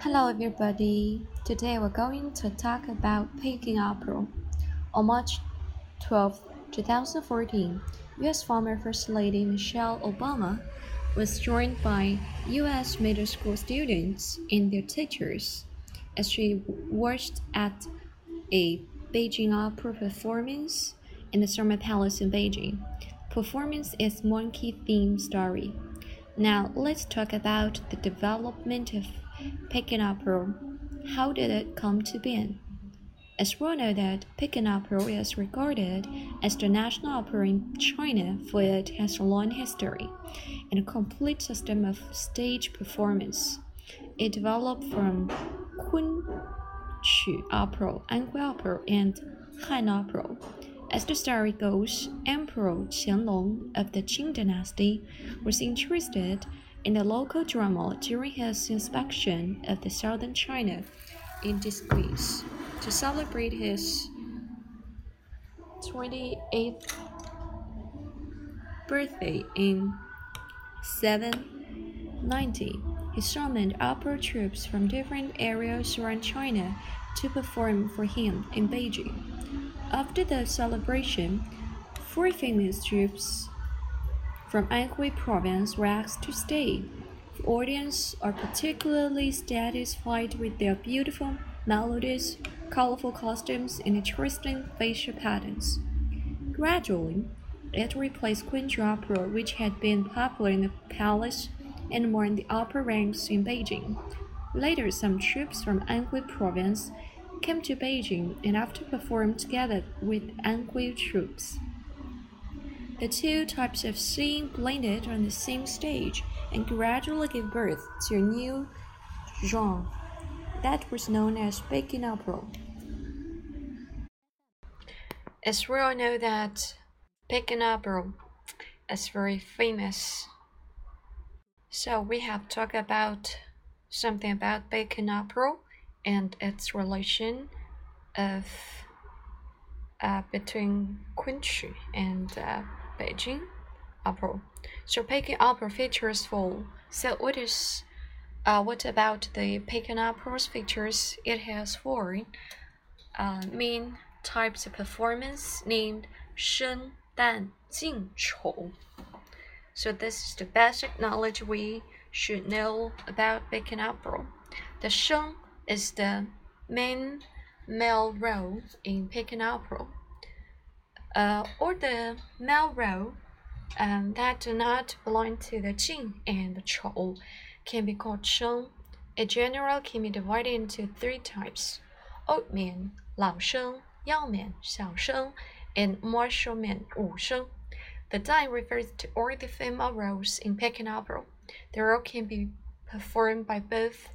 Hello, everybody. Today we're going to talk about Peking Opera. On March 12, 2014, U.S. former First Lady Michelle Obama was joined by U.S. middle school students and their teachers as she watched at a Beijing Opera performance in the Summer Palace in Beijing. Performance is monkey theme story. Now let's talk about the development of Peking opera. How did it come to be? As we know that Peking opera is regarded as the national opera in China for it has a long history and a complete system of stage performance. It developed from Kunqu opera, Anhui opera, and Han opera. As the story goes, Emperor Qianlong of the Qing dynasty was interested in the local drama during his inspection of the southern China in disgrace to celebrate his 28th birthday in 790. He summoned opera troupes from different areas around China to perform for him in Beijing. After the celebration, four famous troupes from Anhui province were asked to stay. The audience are particularly satisfied with their beautiful melodies, colorful costumes, and interesting facial patterns. Gradually, it replaced Kunqu opera, which had been popular in the palace and more in the upper ranks in Beijing. Later, some troupes from Anhui province came to Beijing and after performed together with Anhui troupes. The two types of singing blended on the same stage and gradually gave birth to a new genre that was known as Peking opera. As we all know that Peking opera is very famous, so we have talked about something about Peking opera and its relation of uh, between Kunqu and uh, Beijing opera. So Peking opera features full. So what is uh, what about the Peking opera's features? It has four uh, main types of performance named Sheng, Dan, Jing, Chou. So this is the basic knowledge we should know about Peking opera. The Sheng is the main male role in Peking opera, uh, or the male role um, that do not belong to the Jing and the Chou can be called Sheng. A general can be divided into three types old Man, Lao Sheng, Yao Man, Xiao Sheng, and martial Man, Wu Sheng. The Dan refers to all the female roles in Peking opera. The role can be performed by both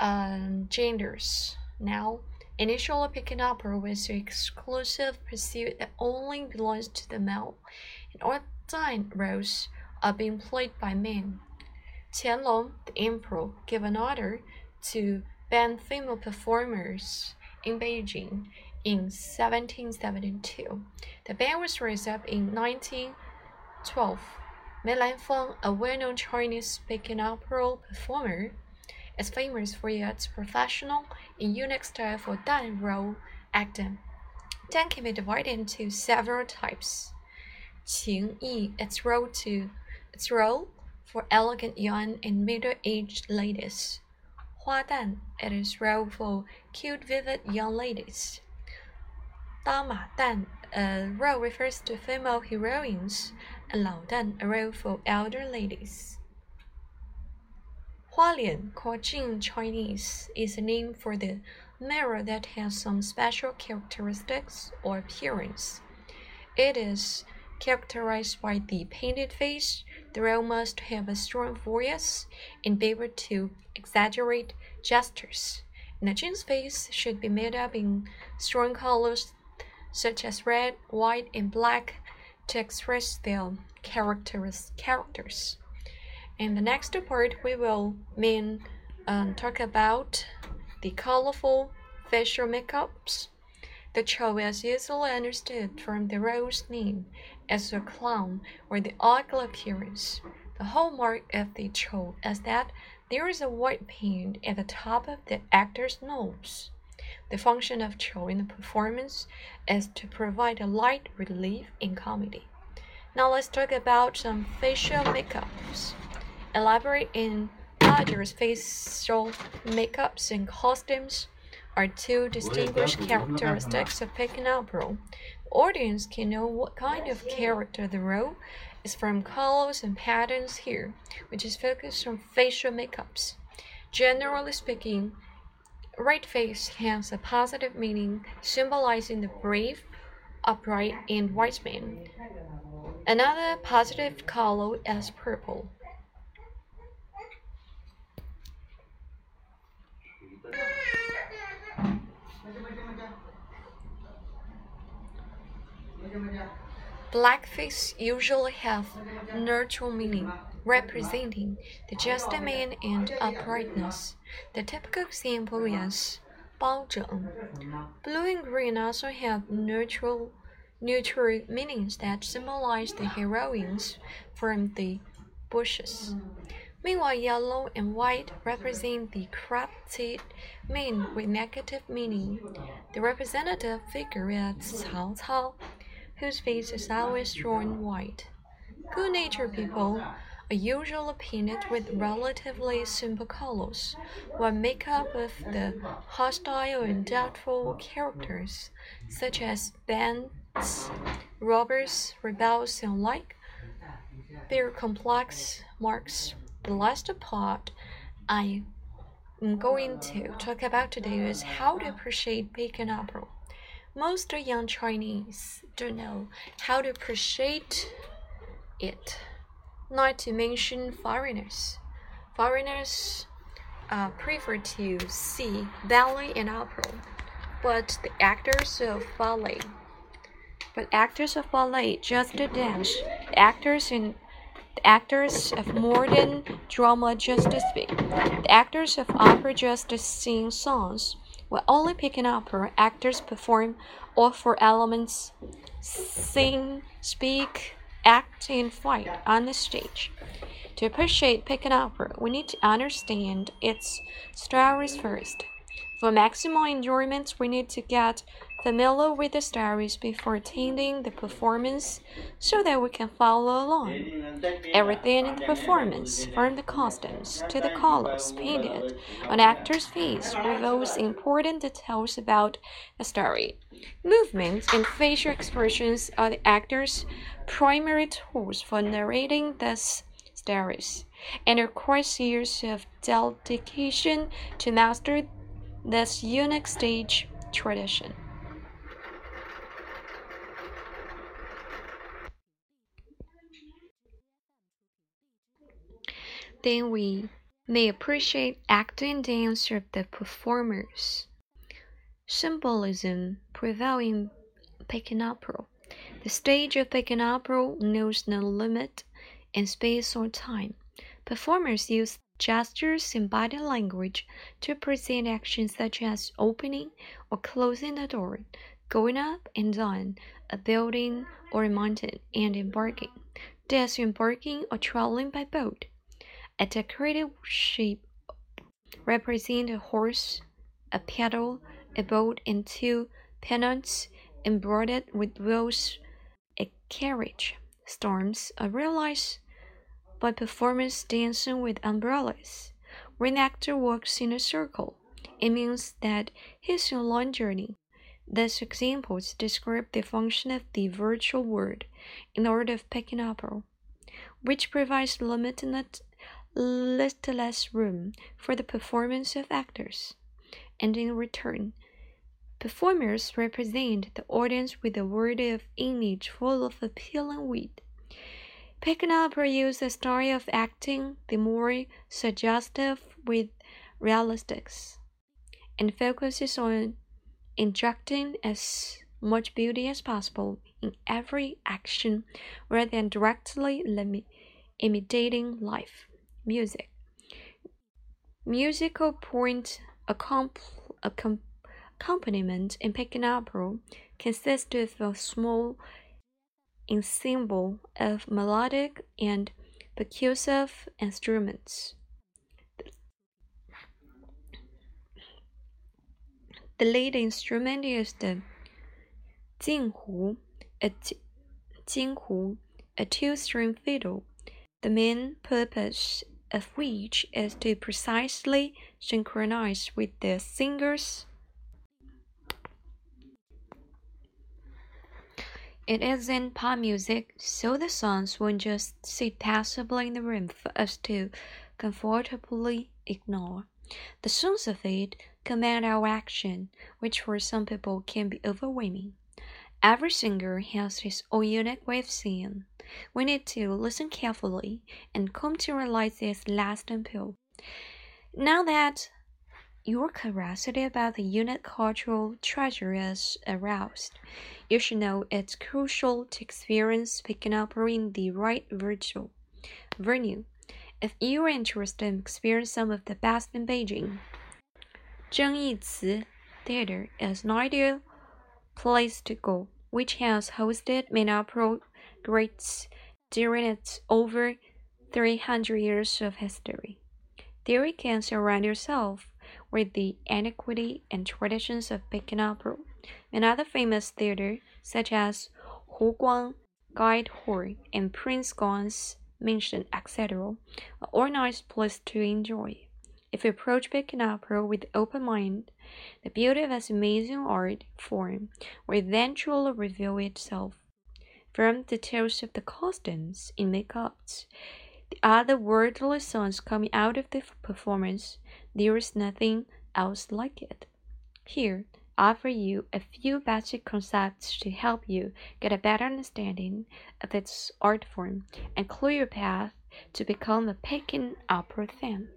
um, genders. Now, initially Peking opera was an exclusive pursuit that only belongs to the male, and all time roles are being played by men. Qianlong, the emperor, gave an order to ban female performers in Beijing in 1772. The ban was raised up in 1912. Mei Lanfang, a well-known Chinese Peking opera performer, is famous for its professional and unique style for Dan role acting. Dan can be divided into several types. Qing Yi, its role to its role for elegant young and middle-aged ladies. Hua Dan, it is role for cute, vivid young ladies. Da Ma Dan, a role refers to female heroines, and Lao Dan, a role for elder ladies. Hualian, called Jing Chinese, is a name for the mirror that has some special characteristics or appearance. It is characterized by the painted face. The role must have a strong voice and be able to exaggerate gestures. The Jing's face should be made up in strong colors such as red, white, and black to express their characters. characters. In the next part, we will mean um, talk about the colorful facial makeups. The Chou is usually understood from the role's name as a clown or the ugly appearance. The hallmark of the show is that there is a white paint at the top of the actor's nose. The function of show in the performance is to provide a light relief in comedy. Now let's talk about some facial makeups. Elaborate in Dodger's facial makeups and costumes are two distinguished characteristics of Peking Opera. The audience can know what kind of character the role is from colors and patterns here, which is focused on facial makeups. Generally speaking, red face has a positive meaning, symbolizing the brave, upright, and wise man. Another positive color is purple. Blackface usually have neutral meaning, representing the just man and uprightness. The typical example is Bao Zheng. Blue and green also have neutral neutral meanings that symbolize the heroines from the bushes. Meanwhile, yellow and white represent the corrupted men with negative meaning. The representative figure is Cao Cao, whose face is always drawn white. Good natured people are usually painted with relatively simple colors, while make up of the hostile and doubtful characters, such as bands, robbers, rebels, and like, bear complex marks the last part I am going to talk about today is how to appreciate Peking opera. Most young Chinese don't know how to appreciate it, not to mention foreigners. Foreigners uh, prefer to see ballet and opera, but the actors of ballet, but actors of ballet just dance. The actors in the actors of modern drama just speak. The actors of opera just sing songs. While only Peking opera, actors perform all four elements sing, speak, act, and fight on the stage. To appreciate Peking opera, we need to understand its stories first. For maximal enjoyment, we need to get familiar with the stories before attending the performance so that we can follow along. Everything in the performance, from the costumes to the colors painted on actor's face, reveals important details about the story. Movements and facial expressions are the actor's primary tools for narrating these stories, and requires years of dedication to master this unique stage tradition. then we may appreciate acting and dance of the performers. Symbolism prevailing Peking opera. The stage of Peking opera knows no limit in space or time. Performers use gestures and body language to present actions such as opening or closing a door, going up and down a building or a mountain, and embarking. Thus, embarking or traveling by boat. A decorated shape represents a horse, a pedal, a boat, and two pennants embroidered with wheels, a carriage. Storms are realized by performers dancing with umbrellas. When an actor walks in a circle, it means that he's on a long journey. These examples describe the function of the virtual world in order of Peking opera, which provides limited little less room for the performance of actors. And in return, performers represent the audience with a word of image full of appealing wit. Peking opera uses a style of acting the more suggestive with realistics and focuses on injecting as much beauty as possible in every action rather than directly imitating life music. Musical point accompaniment in Peking opera consists of a small ensemble of melodic and percussive instruments. The lead instrument is the jinghu, a jinghu, a two-string fiddle, the main purpose of which is to precisely synchronize with the singer's It is in pop music, so the songs won't just sit passively in the room for us to comfortably ignore. The songs of it command our action, which for some people can be overwhelming. Every singer has his own unique way of singing. We need to listen carefully and come to realize its last appeal. Now that your curiosity about the unique cultural treasure is aroused. You should know it's crucial to experience picking up in the right virtual venue. If you are interested in experiencing some of the best in Beijing, Zheng Theater is an ideal place to go, which has hosted many opera greats during its over 300 years of history. There you can surround yourself with the antiquity and traditions of Peking opera and other famous theater such as Hu Guang, Guild Hall, and Prince Gong's Mansion, etc., are all nice place to enjoy. If you approach Peking opera with open mind, the beauty of its amazing art form will eventually reveal itself. From details of the costumes and makeups, the other worldly songs coming out of the performance, there is nothing else like it. Here, I offer you a few basic concepts to help you get a better understanding of its art form and clear your path to become a Peking opera fan.